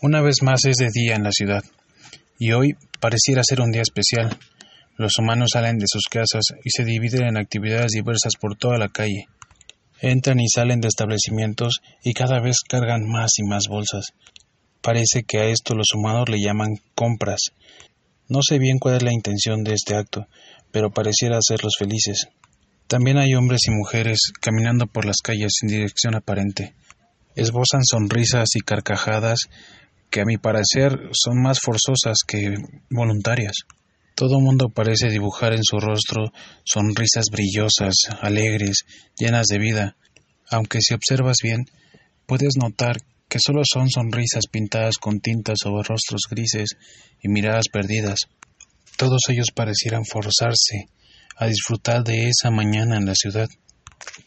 Una vez más es de día en la ciudad, y hoy pareciera ser un día especial. Los humanos salen de sus casas y se dividen en actividades diversas por toda la calle. Entran y salen de establecimientos y cada vez cargan más y más bolsas. Parece que a esto los humanos le llaman compras. No sé bien cuál es la intención de este acto, pero pareciera hacerlos felices. También hay hombres y mujeres caminando por las calles sin dirección aparente. Esbozan sonrisas y carcajadas que a mi parecer son más forzosas que voluntarias. Todo mundo parece dibujar en su rostro sonrisas brillosas, alegres, llenas de vida, aunque si observas bien, puedes notar que solo son sonrisas pintadas con tintas sobre rostros grises y miradas perdidas. Todos ellos parecieran forzarse a disfrutar de esa mañana en la ciudad.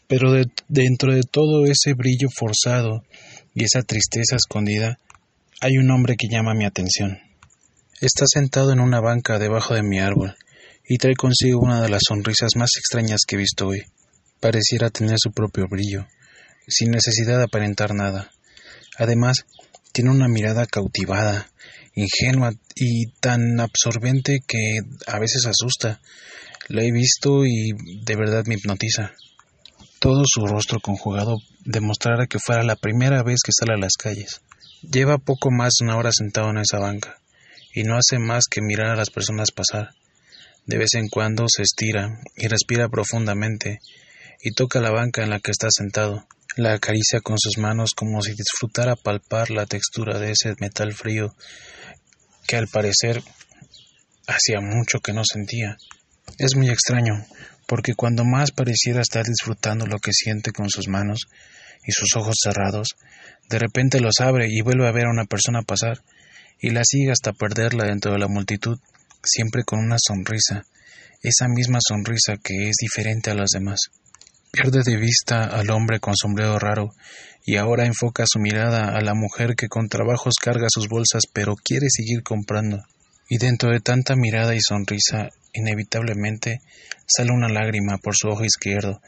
Pero dentro de todo ese brillo forzado y esa tristeza escondida, hay un hombre que llama mi atención. Está sentado en una banca debajo de mi árbol y trae consigo una de las sonrisas más extrañas que he visto hoy. Pareciera tener su propio brillo, sin necesidad de aparentar nada. Además, tiene una mirada cautivada, ingenua y tan absorbente que a veces asusta. La he visto y de verdad me hipnotiza. Todo su rostro conjugado demostrara que fuera la primera vez que sale a las calles. Lleva poco más de una hora sentado en esa banca, y no hace más que mirar a las personas pasar. De vez en cuando se estira y respira profundamente, y toca la banca en la que está sentado. La acaricia con sus manos como si disfrutara palpar la textura de ese metal frío que al parecer hacía mucho que no sentía. Es muy extraño, porque cuando más pareciera estar disfrutando lo que siente con sus manos y sus ojos cerrados, de repente los abre y vuelve a ver a una persona pasar, y la sigue hasta perderla dentro de la multitud, siempre con una sonrisa, esa misma sonrisa que es diferente a las demás. Pierde de vista al hombre con sombrero raro, y ahora enfoca su mirada a la mujer que con trabajos carga sus bolsas pero quiere seguir comprando. Y dentro de tanta mirada y sonrisa, inevitablemente sale una lágrima por su ojo izquierdo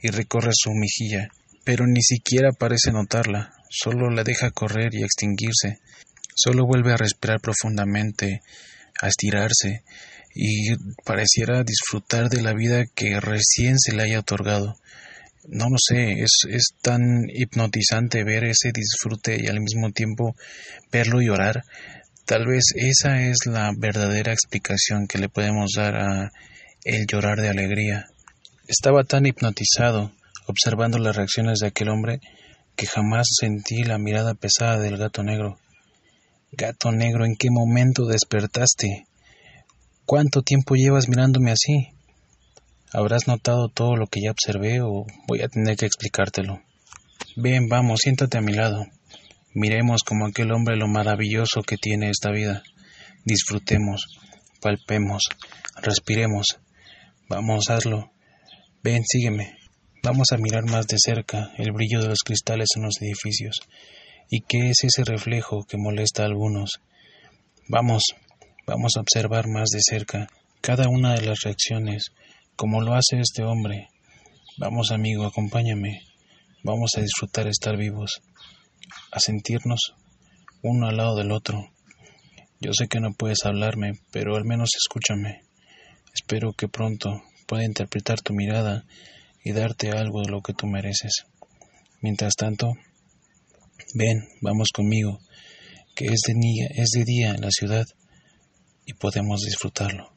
y recorre su mejilla, pero ni siquiera parece notarla, solo la deja correr y extinguirse, solo vuelve a respirar profundamente, a estirarse, y pareciera disfrutar de la vida que recién se le haya otorgado. No lo sé, es, es tan hipnotizante ver ese disfrute y al mismo tiempo verlo llorar. Tal vez esa es la verdadera explicación que le podemos dar a el llorar de alegría. Estaba tan hipnotizado observando las reacciones de aquel hombre, que jamás sentí la mirada pesada del gato negro. Gato negro, ¿en qué momento despertaste? ¿Cuánto tiempo llevas mirándome así? ¿Habrás notado todo lo que ya observé o voy a tener que explicártelo? Ven, vamos, siéntate a mi lado. Miremos como aquel hombre lo maravilloso que tiene esta vida. Disfrutemos, palpemos, respiremos. Vamos, hazlo. Ven, sígueme. Vamos a mirar más de cerca el brillo de los cristales en los edificios. ¿Y qué es ese reflejo que molesta a algunos? Vamos, vamos a observar más de cerca cada una de las reacciones, como lo hace este hombre. Vamos, amigo, acompáñame. Vamos a disfrutar estar vivos, a sentirnos uno al lado del otro. Yo sé que no puedes hablarme, pero al menos escúchame. Espero que pronto pueda interpretar tu mirada y darte algo de lo que tú mereces. Mientras tanto, ven, vamos conmigo, que es de, día, es de día en la ciudad y podemos disfrutarlo.